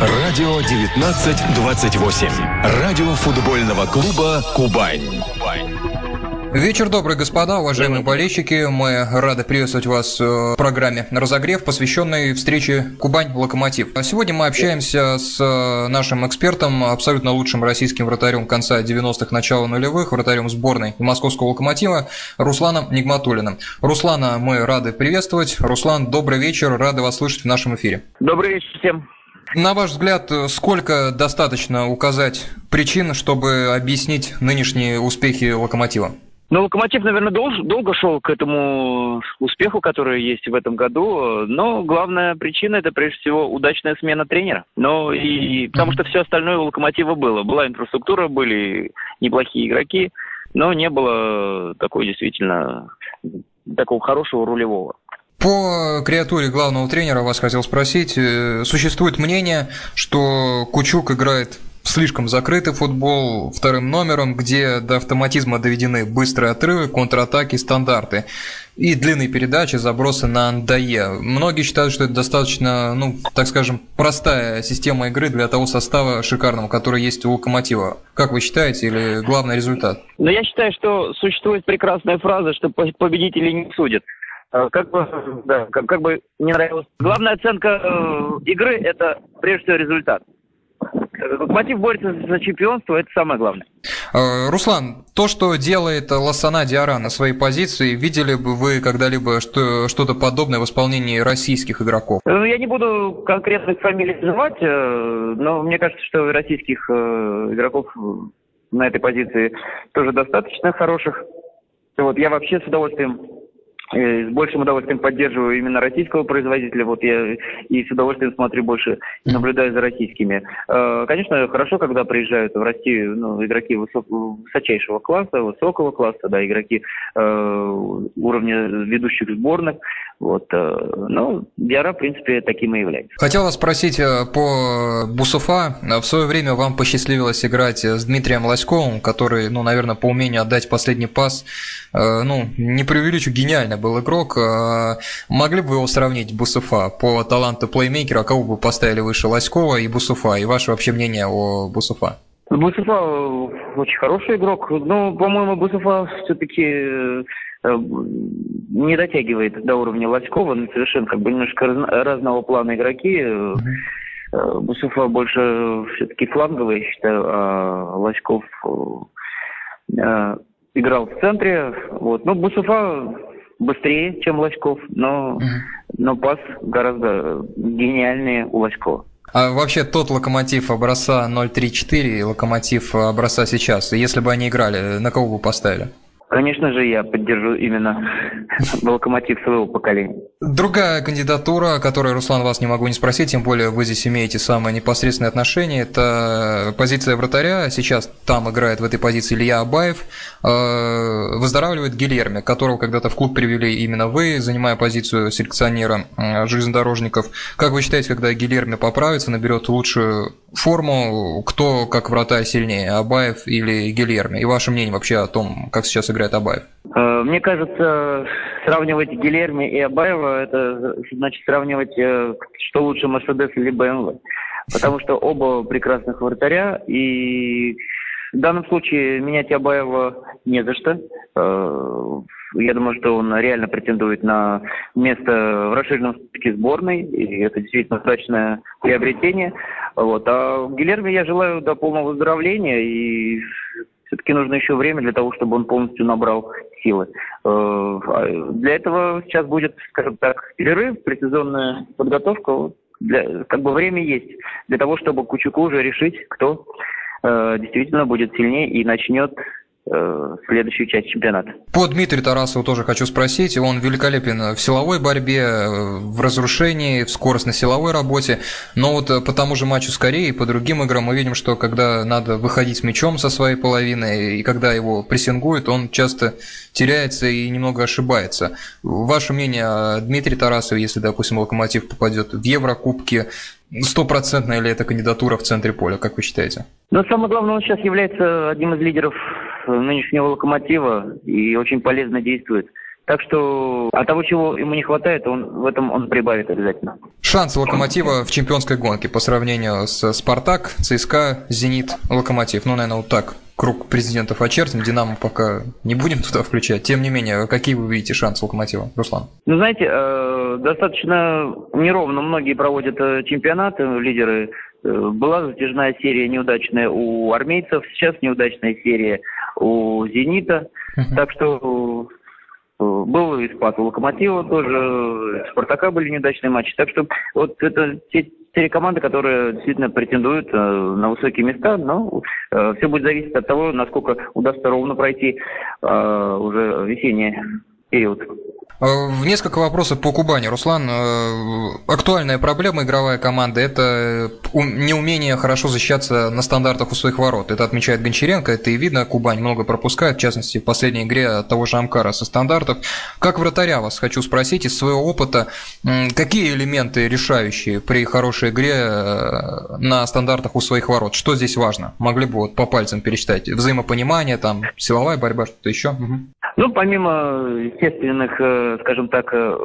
Радио 1928. Радио футбольного клуба «Кубань». Вечер добрый, господа, уважаемые болельщики. Мы рады приветствовать вас в программе «Разогрев», посвященной встрече «Кубань-Локомотив». Сегодня мы общаемся с нашим экспертом, абсолютно лучшим российским вратарем конца 90-х, начала нулевых, вратарем сборной московского «Локомотива» Русланом Нигматулиным. Руслана мы рады приветствовать. Руслан, добрый вечер, рады вас слышать в нашем эфире. Добрый вечер всем. На ваш взгляд, сколько достаточно указать причин, чтобы объяснить нынешние успехи «Локомотива»? Ну, Локомотив, наверное, дол- долго шел к этому успеху, который есть в этом году. Но главная причина это прежде всего удачная смена тренера. Но и потому что все остальное у Локомотива было. Была инфраструктура, были неплохие игроки, но не было такой действительно такого хорошего рулевого. По креатуре главного тренера вас хотел спросить. Э, существует мнение, что Кучук играет слишком закрытый футбол вторым номером, где до автоматизма доведены быстрые отрывы, контратаки, стандарты и длинные передачи, забросы на андае. Многие считают, что это достаточно, ну, так скажем, простая система игры для того состава шикарного, который есть у Локомотива. Как вы считаете, или главный результат? Но я считаю, что существует прекрасная фраза, что победители не судят. Как бы, да, как, как бы не нравилось. Главная оценка э, игры – это прежде всего результат. Локомотив борется за чемпионство, это самое главное. Э, Руслан, то, что делает Лассана Диара на своей позиции, видели бы вы когда-либо что, что-то подобное в исполнении российских игроков? Ну, я не буду конкретных фамилий называть, э, но мне кажется, что российских э, игроков на этой позиции тоже достаточно хороших. Вот я вообще с удовольствием с большим удовольствием поддерживаю именно российского производителя. Вот я и с удовольствием смотрю больше, наблюдаю за российскими. Э, конечно, хорошо, когда приезжают в Россию ну, игроки высочайшего класса, высокого класса, да, игроки э, уровня ведущих сборных. Вот, э, но Диара, в принципе, таким и является. Хотел вас спросить э, по Бусуфа. В свое время вам посчастливилось играть с Дмитрием Лоськовым, который, ну, наверное, по умению отдать последний пас, ну, не преувеличу, гениально был игрок. А, могли бы вы его сравнить, Бусуфа, по таланту плеймейкера? Кого бы поставили выше, Лоськова и Бусуфа? И ваше вообще мнение о Бусуфа? Бусуфа э, очень хороший игрок, но, по-моему, Бусуфа все-таки э, не дотягивает до уровня Лоськова, ну, совершенно как бы немножко разного плана игроки. Бусуфа больше все-таки фланговый, я считаю, а Лоськов играл в центре. Вот. Но Бусуфа быстрее, чем Лоськов, но, угу. но пас гораздо гениальнее у Лоськова. А вообще тот локомотив образца 0.34 и локомотив образца сейчас, если бы они играли, на кого бы поставили? Конечно же, я поддержу именно локомотив своего поколения. Другая кандидатура, о которой, Руслан, вас не могу не спросить, тем более вы здесь имеете самое непосредственное отношение, это позиция вратаря. Сейчас там играет в этой позиции Илья Абаев. Э, выздоравливает Гильерми, которого когда-то в клуб привели именно вы, занимая позицию селекционера э, железнодорожников. Как вы считаете, когда Гильерми поправится, наберет лучшую форму, кто как вратарь сильнее, Абаев или Гильерми? И ваше мнение вообще о том, как сейчас играет Абаев? Э, мне кажется, сравнивать Гильерми и Абаева, это значит сравнивать, э, что лучше, Мерседес или БМВ. Потому что оба прекрасных вратаря, и в данном случае менять Абаева не за что. Я думаю, что он реально претендует на место в расширенном списке сборной, и это действительно удачное приобретение. Вот. А Гилерме я желаю до полного выздоровления, и все-таки нужно еще время для того, чтобы он полностью набрал силы. Э, а для этого сейчас будет, скажем так, перерыв, предсезонная подготовка. Для, как бы время есть для того, чтобы Кучуку уже решить, кто э, действительно будет сильнее и начнет следующую часть чемпионата. По Дмитрию Тарасову тоже хочу спросить. Он великолепен в силовой борьбе, э, в разрушении, в скоростно-силовой работе. Но вот э, по тому же матчу с Кореей, по другим играм мы видим, что когда надо выходить с мячом со своей половины, и когда его прессингуют, он часто теряется и немного ошибается. Ваше мнение о Дмитрии Тарасове, если, допустим, Локомотив попадет в Еврокубки, стопроцентная ли это кандидатура в центре поля, как вы считаете? Но самое главное, он сейчас является одним из лидеров нынешнего локомотива и очень полезно действует. Так что от того, чего ему не хватает, он в этом он прибавит обязательно. Шанс Локомотива в чемпионской гонке по сравнению с Спартак, ЦСКА, Зенит, Локомотив. Ну, наверное, вот так круг президентов очертим, Динамо пока не будем туда включать. Тем не менее, какие вы видите шансы Локомотива, Руслан? Ну, знаете, э, достаточно неровно многие проводят э, чемпионаты, лидеры. Э, была затяжная серия неудачная у армейцев, сейчас неудачная серия у «Зенита». Uh-huh. Так что был и спад у «Локомотива» тоже, «Спартака» были неудачные матчи. Так что вот это те, те команды, которые действительно претендуют э, на высокие места, но э, все будет зависеть от того, насколько удастся ровно пройти э, уже весенний период. Э, несколько вопросов по Кубани. Руслан, э, актуальная проблема игровая команды – это неумение хорошо защищаться на стандартах у своих ворот. Это отмечает Гончаренко, это и видно, Кубань много пропускает, в частности, в последней игре того же Амкара со стандартов. Как вратаря вас хочу спросить из своего опыта, какие элементы решающие при хорошей игре э, на стандартах у своих ворот? Что здесь важно? Могли бы вот по пальцам пересчитать. Взаимопонимание, там, силовая борьба, что-то еще? Угу. Ну, помимо естественных, э, скажем так, э,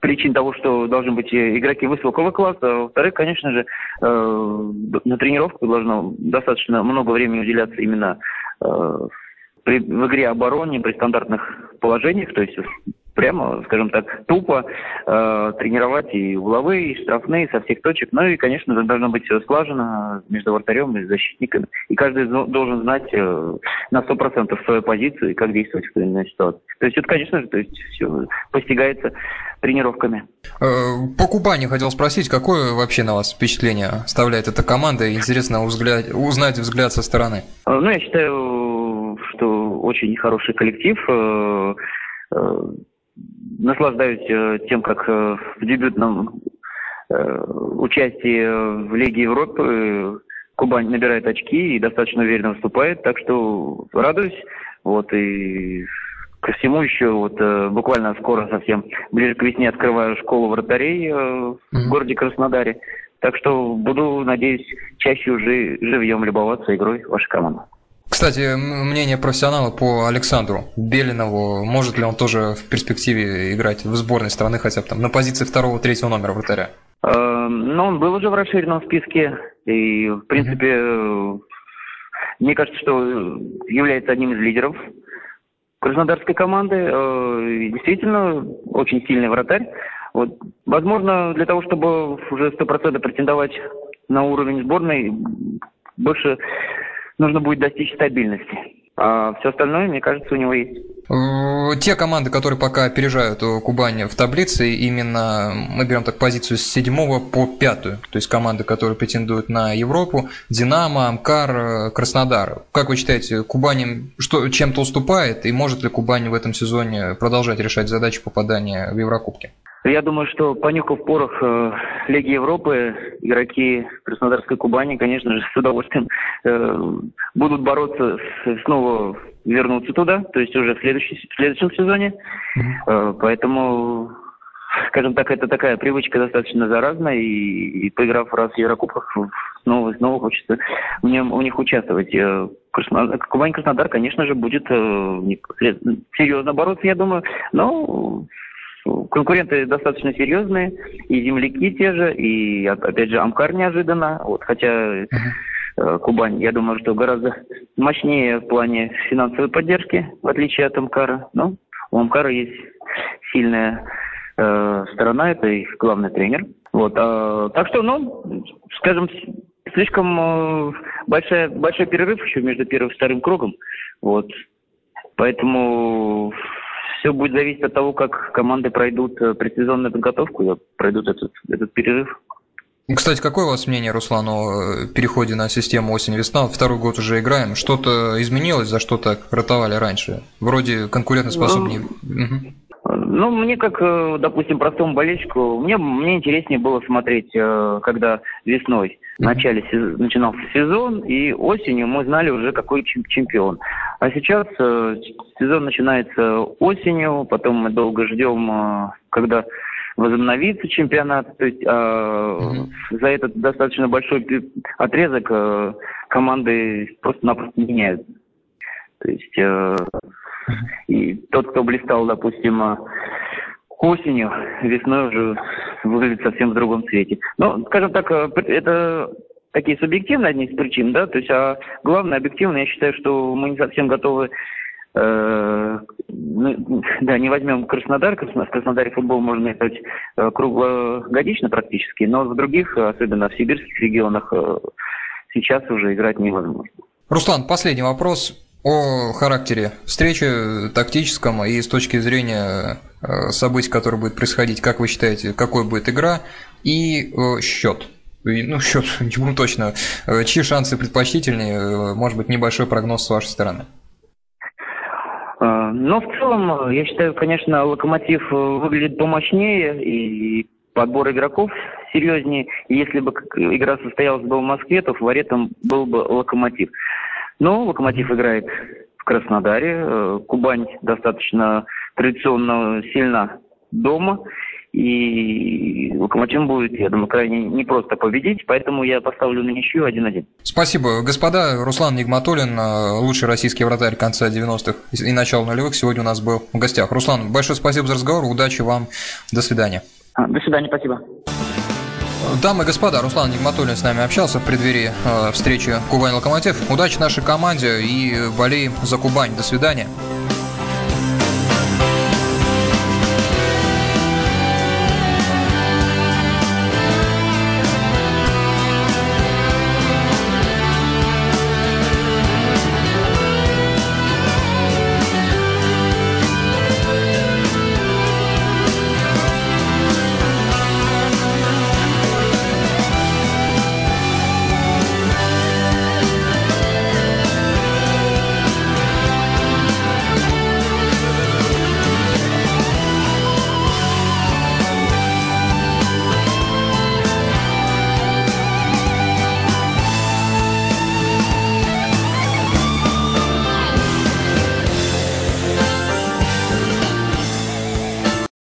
причин того, что должны быть игроки высокого класса. Во-вторых, конечно же, э, на тренировку должно достаточно много времени уделяться именно в игре обороне, при стандартных положениях, то есть прямо, скажем так, тупо э, тренировать и угловые, и штрафные со всех точек. Ну и, конечно, должно быть все слажено между вратарем и защитниками. И каждый должен знать э, на 100% свою позицию и как действовать в той или иной ситуации. То есть это, конечно же, то есть все постигается тренировками. Э, по Кубани хотел спросить, какое вообще на вас впечатление оставляет эта команда? Интересно взгляд, узнать взгляд со стороны. Э, ну, я считаю, что очень хороший коллектив э, наслаждаюсь э, тем, как э, в дебютном э, участии в Лиге Европы Кубань набирает очки и достаточно уверенно выступает, так что радуюсь. Вот и ко всему еще вот буквально скоро совсем ближе к весне открываю школу вратарей в городе Краснодаре. Так что буду, надеюсь, чаще уже живьем любоваться игрой вашей команды. Кстати, мнение профессионала по Александру Белинову. Может ли он тоже в перспективе играть в сборной страны, хотя бы там на позиции второго-третьего номера вратаря? Эм, ну, он был уже в расширенном списке. И, в принципе, mm-hmm. мне кажется, что является одним из лидеров краснодарской команды. Э, действительно, очень сильный вратарь. Вот, возможно, для того, чтобы уже 100% претендовать на уровень сборной, больше нужно будет достичь стабильности. А все остальное, мне кажется, у него есть. Те команды, которые пока опережают Кубань в таблице, именно мы берем так позицию с седьмого по пятую, то есть команды, которые претендуют на Европу, Динамо, Амкар, Краснодар. Как вы считаете, Кубань что, чем-то уступает, и может ли Кубань в этом сезоне продолжать решать задачи попадания в Еврокубки? Я думаю, что понюхав порох э, Лиги Европы, игроки Краснодарской Кубани, конечно же, с удовольствием э, будут бороться с, снова вернуться туда, то есть уже в, следующий, в следующем сезоне. Mm-hmm. Э, поэтому, скажем так, это такая привычка достаточно заразная, и, и поиграв раз в Еврокубках, снова и снова хочется в нем, у них участвовать. Э, Краснодар, Кубань-Краснодар, конечно же, будет э, серьезно бороться, я думаю, но конкуренты достаточно серьезные, и земляки те же, и опять же Амкар неожиданно, вот, хотя uh-huh. Кубань, я думаю, что гораздо мощнее в плане финансовой поддержки, в отличие от Амкара. Но у Амкара есть сильная э, сторона, это их главный тренер. Вот, э, так что, ну, скажем, слишком э, большая, большой перерыв еще между первым и вторым кругом. Вот. Поэтому все будет зависеть от того, как команды пройдут э, предсезонную подготовку, пройдут этот, этот перерыв. Кстати, какое у вас мнение, Руслан, о переходе на систему осень-весна? Второй год уже играем. Что-то изменилось, за что так ротовали раньше? Вроде конкурентоспособнее. Ну, угу. Ну, мне как, э, допустим, простому болельщику, мне, мне интереснее было смотреть, э, когда весной в начале начинался сезон, и осенью мы знали уже, какой чемпион. А сейчас э, сезон начинается осенью, потом мы долго ждем, когда возобновится чемпионат. То есть э, mm-hmm. за этот достаточно большой отрезок э, команды просто-напросто меняют. То есть э, И тот, кто блистал, допустим, осенью, весной уже выглядит совсем в другом цвете. Но, скажем так, э, это такие субъективные одни из причин, да, то есть, а главное, объективно, я считаю, что мы не совсем готовы э, ну, да, не возьмем Краснодар, в Краснодаре футбол можно играть э, круглогодично практически, но в других, особенно в сибирских регионах, сейчас уже играть невозможно. Руслан, последний вопрос о характере встречи тактическом и с точки зрения событий, которые будут происходить. Как вы считаете, какой будет игра и счет? ну, счет не буду точно. Э, чьи шансы предпочтительнее? Э, может быть, небольшой прогноз с вашей стороны. Э, но в целом, я считаю, конечно, Локомотив выглядит помощнее и подбор игроков серьезнее. И если бы игра состоялась бы в Москве, то фаворитом был бы Локомотив. Но Локомотив играет в Краснодаре. Кубань достаточно традиционно сильна дома. И Локомотив будет, я думаю, крайне непросто победить, поэтому я поставлю на ничью 1-1. Спасибо, господа. Руслан Нигматуллин, э, лучший российский вратарь конца 90-х и начала нулевых, сегодня у нас был в гостях. Руслан, большое спасибо за разговор, удачи вам, до свидания. До свидания, спасибо. Дамы и господа, Руслан Нигматуллин с нами общался в преддверии э, встречи Кубань-Локомотив. Удачи нашей команде и болеем за Кубань. До свидания.